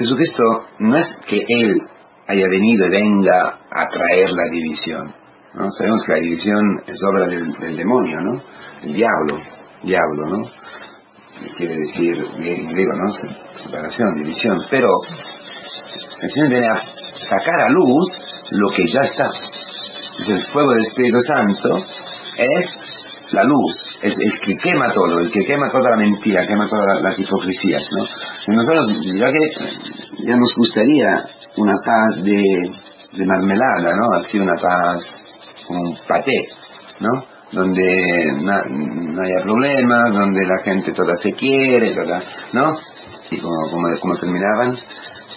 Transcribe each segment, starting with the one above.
Jesucristo no es que Él haya venido y venga a traer la división. Sabemos que la división es obra del, demonio, ¿no? El diablo, diablo, ¿no? Quiere decir, en griego, ¿no? Separación, división. Pero el Señor viene a sacar a luz lo que ya está. el fuego del Espíritu Santo es la luz, el que quema todo, el que quema toda la mentira, quema todas las hipocresías, ¿no? Nosotros, ya que nos gustaría una paz de, de marmelada, ¿no? Así una paz como un paté, ¿no? Donde no haya problemas, donde la gente toda se quiere, toda, ¿no? Y como, como, terminaban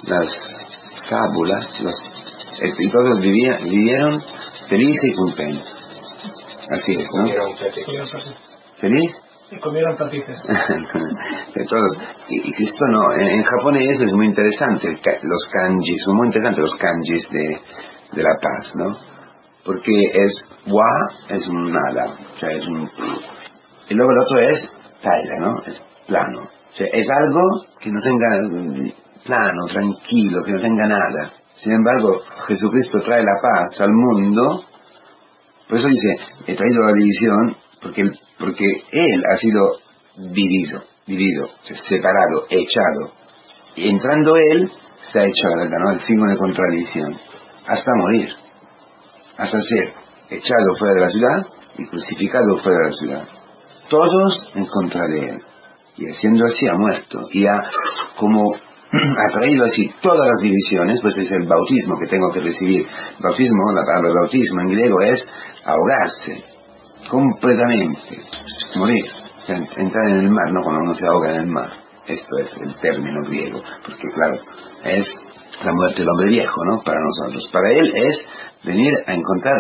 las fábulas, los, todos vivían, vivieron felices y contentos. Así es, ¿no? ¿Feliz? Y comieron patices. de todos. Y, Cristo no, en, japonés es muy interesante, los kanjis, son muy interesantes los kanjis de, de la paz, ¿no? Porque es wa, es un nada, o sea, es un... Y luego el otro es taira, ¿no? Es plano. O sea, es algo que no tenga plano, tranquilo, que no tenga nada. Sin embargo, Jesucristo trae la paz al mundo por eso dice, he traído la división porque, porque él ha sido dividido, dividido, separado, echado. Y entrando él, se ha hecho ¿no? el signo de contradicción, hasta morir, hasta ser echado fuera de la ciudad y crucificado fuera de la ciudad. Todos en contra de él. Y haciendo así ha muerto. Y ha como ha traído así todas las divisiones, pues es el bautismo que tengo que recibir. Bautismo, la palabra bautismo en griego es ahogarse, completamente, morir, entrar en el mar, no cuando uno se ahoga en el mar. Esto es el término griego, porque claro, es la muerte del hombre viejo, ¿no? Para nosotros. Para él es venir a encontrar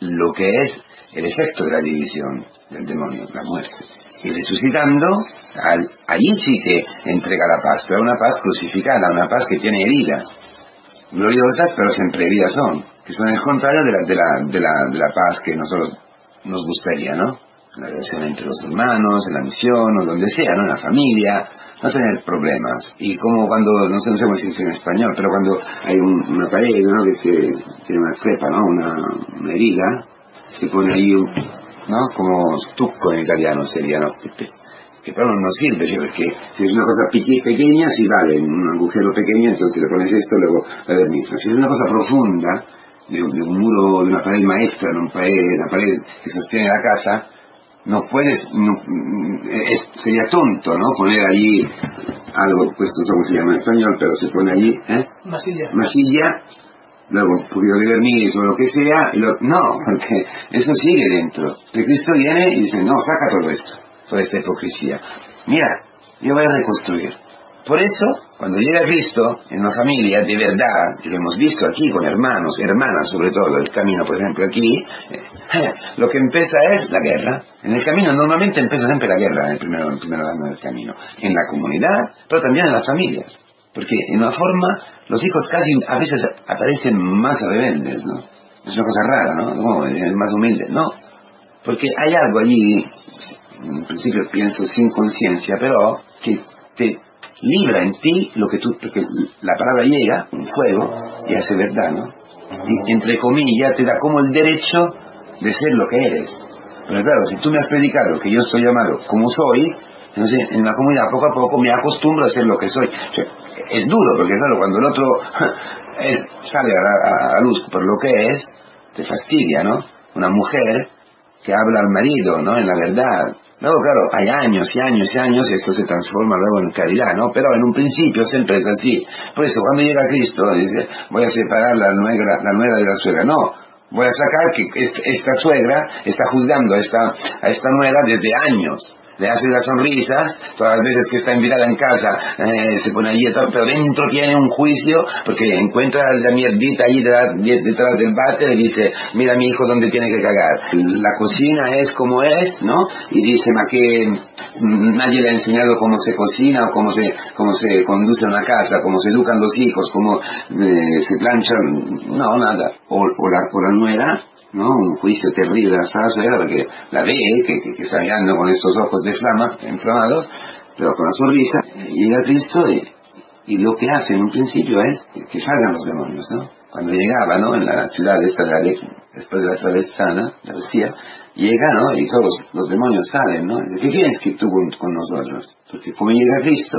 lo que es el efecto de la división del demonio, la muerte y resucitando, al, allí sí que entrega la paz, pero una paz crucificada, una paz que tiene heridas, gloriosas, pero siempre heridas son, que son el contrario de la, de la, de la, de la paz que nosotros nos gustaría, ¿no? La relación entre los hermanos, en la misión, o donde sea, ¿no? En la familia, no tener problemas. Y como cuando, no sé, no sé cómo decirse en español, pero cuando hay una pared, ¿no? Que se, tiene una crepa, ¿no? Una, una herida, se pone ahí un, ¿no? Como stucco en italiano sería, ¿no? Que pero no sirve, porque si es una cosa pequeña, sí vale, un agujero pequeño, entonces le pones esto, luego la verniz. Si es una cosa profunda, de, un muro, de una pared maestra, de una pared, una pared que sostiene la casa, no puedes, no, sería tonto, ¿no? Poner allí algo, pues no sé cómo se llama en español, pero se pone allí, ¿eh? Masilla. Masilla luego poquito de verniz o lo que sea, lo, no, porque eso sigue dentro. El Cristo viene y dice, no, saca todo esto, toda esta hipocresía. Mira, yo voy a reconstruir. Por eso, cuando llega Cristo en una familia de verdad, y lo hemos visto aquí con hermanos, hermanas sobre todo, el camino, por ejemplo, aquí, lo que empieza es la guerra. En el camino normalmente empieza siempre la guerra en el primer, en el primer año del camino. En la comunidad, pero también en las familias. Porque en una forma los hijos casi a veces aparecen más rebeldes, ¿no? Es una cosa rara, ¿no? es más humilde, no. Porque hay algo allí, en principio pienso sin conciencia, pero que te libra en ti lo que tú, porque la palabra llega, un fuego, y hace verdad, ¿no? Y entre comillas te da como el derecho de ser lo que eres. Pero claro, si tú me has predicado que yo estoy llamado como soy, entonces en la comunidad poco a poco me acostumbro a ser lo que soy es duro, porque claro, cuando el otro sale a, luz por lo que es, te fastidia, ¿no? Una mujer que habla al marido, ¿no? En la verdad. Luego, claro, hay años y años y años y esto se transforma luego en caridad, ¿no? Pero en un principio siempre es así. Por eso, cuando llega Cristo, dice, voy a separar la nuera, la nuera de la suegra. No, voy a sacar que esta suegra está juzgando a esta, a esta nuera desde años le hace las sonrisas, todas las veces que está invitada en casa eh, se pone allí, pero dentro tiene un juicio porque encuentra la mierdita allí detrás, del bate y dice, mira mi hijo dónde tiene que cagar. La cocina es como es, ¿no? Y dice, ma que nadie le ha enseñado cómo se cocina o cómo se, cómo se conduce una casa, cómo se educan los hijos, cómo eh, se planchan, no, nada. O, la, o la nuera ¿no? Un juicio terrible a la suegra porque la ve, que, que, está mirando con estos ojos de flama, inflamados, pero con la sonrisa, llega Cristo y, Y lo que hace en un principio es que salgan los demonios, ¿no? Cuando llegaba, ¿no? En la ciudad esta de después de la travesana, la decía, llega, ¿no? Y todos los demonios salen, ¿no? Dice, ¿qué tienes que tú con, nosotros? Porque como llega Cristo,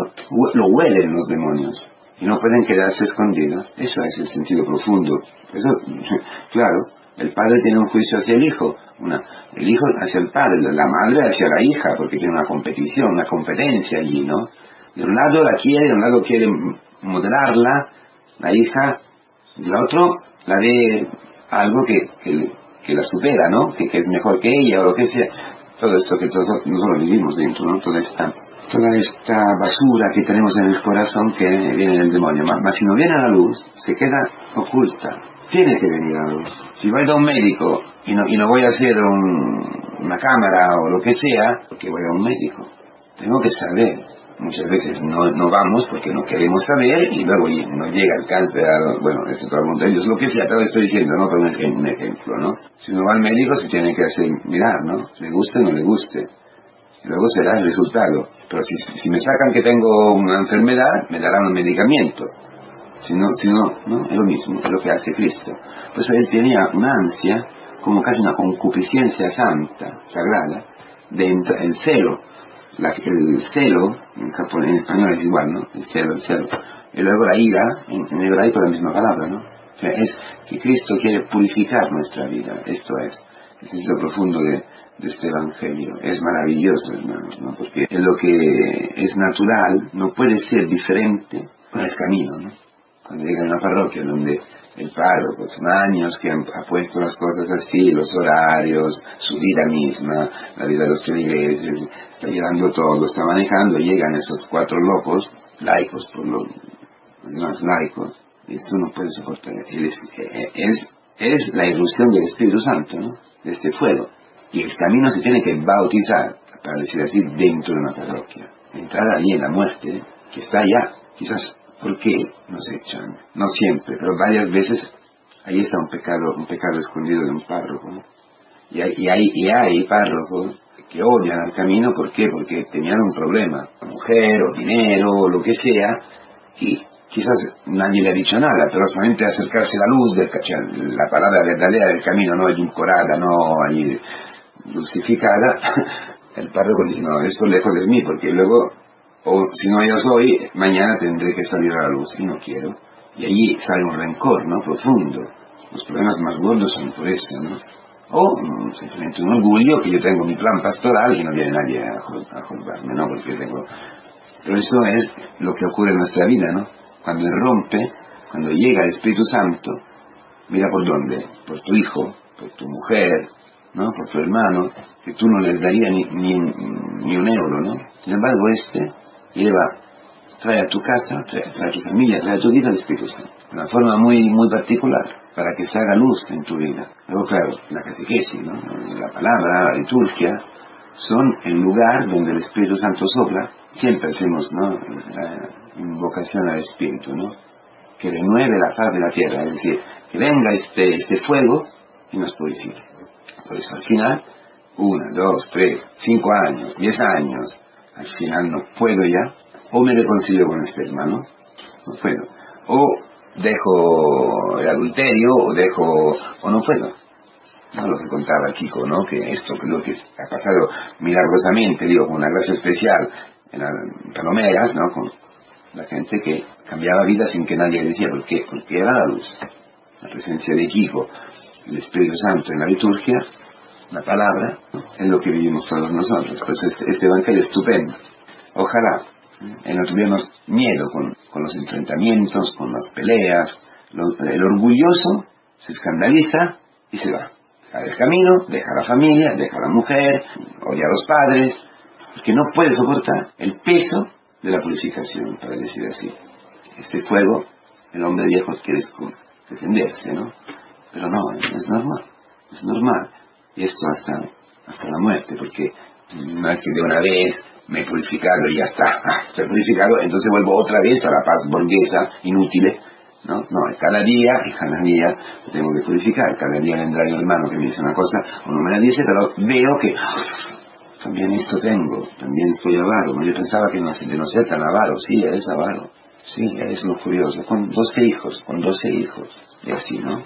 lo huelen los demonios y no pueden quedarse escondidos. Eso es el sentido profundo. Eso, claro, el padre tiene un juicio hacia el hijo, una, el hijo hacia el padre, la madre hacia la hija, porque tiene una competición, una competencia allí, ¿no? De un lado la quiere, de un lado quiere modelarla, la hija, del otro la ve algo que, que, la supera, ¿no? Que, es mejor que ella o lo que sea. Todo esto que nosotros vivimos dentro, ¿no? Toda esta, toda esta basura que tenemos en el corazón que viene del demonio. Mas, si no viene a la luz, se queda oculta. Tiene que venir a la luz. Si voy a un médico y no, y no voy a hacer una cámara o lo que sea, porque voy a un médico. Tengo que saber muchas veces no, no vamos porque no queremos saber y luego nos llega el cáncer, bueno, esto todo el mundo, ellos lo que sea, pero estoy diciendo, ¿no? Pero un ejemplo, ¿no? Si uno va al médico se tiene que hacer mirar, ¿no? Le guste o no le guste. Luego será el resultado. Pero si, si me sacan que tengo una enfermedad, me darán un medicamento. Si no, si no, ¿no? Es lo mismo, es lo que hace Cristo. Pues él tenía una ansia, como casi una concupiscencia santa, sagrada, dentro, el celo el celo, en, en español es igual, ¿no? El celo, el celo. Y luego la ira, en, en hebraico la misma palabra, ¿no? O sea, es que Cristo quiere purificar nuestra vida, esto es. Es lo profundo de, de este Evangelio. Es maravilloso, hermanos, ¿no? Porque lo que es natural no puede ser diferente con el camino, ¿no? Cuando llega a una parroquia donde el párroco, son años que ha puesto las cosas así, los horarios, su vida misma, la vida de los feligreses, está llevando todo, está manejando, llegan esos cuatro locos, laicos por los más laicos, esto no puede soportar. Es, es, es la irrupción del Espíritu Santo, ¿no? De este fuego. Y el camino se tiene que bautizar, para decir así, dentro de una parroquia. Entrar allí en la muerte, que está allá. Quizás, ¿por qué nos echan? No siempre, pero varias veces ahí está un pecado, un pecado escondido de un párroco. Y hay, y hay, y párrocos que odian al camino, ¿por qué? Porque tenían un problema, mujer o dinero o lo que sea, y quizás nadie le ha dicho nada, pero solamente acercarse a la luz, del, la palabra verdadera del camino, no edulcorada, no ahí lucificada, el párroco dice, no, esto lejos de mí, porque luego, o si no yo soy, mañana tendré que salir a la luz, y no quiero. Y allí sale un rencor, ¿no? Profundo. Los problemas más gordos son por eso, ¿no? O simplemente un orgullo que yo tengo mi plan pastoral y no viene nadie a, a ¿no? Porque tengo... Pero eso es lo que ocurre en nuestra vida, ¿no? Cuando rompe, cuando llega el Espíritu Santo, mira por dónde, por tu hijo, por tu mujer, ¿no? Por tu hermano, que tú no les darías ni, un euro, ¿no? Sin embargo, este lleva trae a tu casa, trae, a tu familia, trae a tu vida el Espíritu Santo. De una forma muy, muy particular, para que se haga luz en tu vida. Luego, claro, la catequesis, ¿no? la palabra, la liturgia, son el lugar donde el Espíritu Santo sopla. Siempre hacemos ¿no? la invocación al Espíritu, ¿no? que renueve la faz de la tierra, es decir, que venga este, este fuego y nos purifique. Por eso al final, una, dos, tres, cinco años, diez años, al final no puedo ya, o me reconcilio con este hermano, no puedo, o dejo el adulterio, o dejo, o no puedo. ¿no? Lo que contaba Kiko, ¿no? Que esto, lo que ha pasado milagrosamente, digo, con una gracia especial en palomeras, ¿no? Con la gente que cambiaba vida sin que nadie le decía, ¿por qué? Porque era la luz, la presencia de Kiko, el Espíritu Santo en la liturgia, la palabra, es lo que vivimos todos nosotros. Pues este, este evangelio es estupendo. Ojalá eh, no tuviéramos miedo con, los enfrentamientos, con las peleas. el orgulloso se escandaliza y se va. Sale del camino, deja a la familia, deja a la mujer, oye a los padres, porque no puede soportar el peso de la purificación, para decir así. Este fuego, el hombre viejo quiere defenderse, ¿no? Pero no, es normal, es normal. Y esto hasta, hasta la muerte, porque no es que de una vez me he purificado y ya está, ah, estoy purificado, entonces vuelvo otra vez a la paz burguesa, inútil, ¿no? No, cada día, cada día tengo que purificar, cada día vendrá el hermano que me dice una cosa, o no me la dice, pero veo que ah, también esto tengo, también estoy avaro, yo pensaba que no, no ser tan avaro, sí, eres avaro, Sí, es lo curioso. Con 12 hijos, con 12 hijos. Y así, ¿no?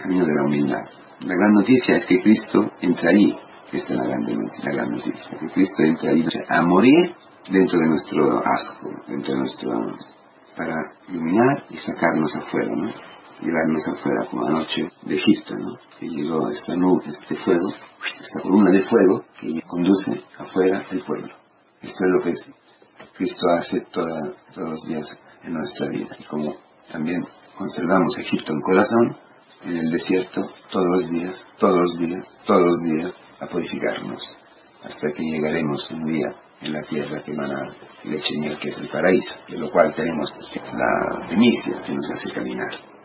Camino de la humildad. La gran noticia es que Cristo entra allí. Esta es la gran, noticia. Que Cristo entra allí a morir dentro de nuestro asco, dentro de nuestro... para iluminar y sacarnos afuera, ¿no? llevarnos afuera como anoche de Egipto, ¿no? Que llegó esta nube, este fuego, esta columna de fuego que conduce afuera el pueblo. Esto es lo que Cristo hace todos los días en nuestra vida. Y como también conservamos Egipto en corazón, en el desierto, todos los días, todos los días, todos los días, a purificarnos, hasta que llegaremos un día en la tierra que emana leche y que es el paraíso, de lo cual tenemos la primicia que nos hace caminar.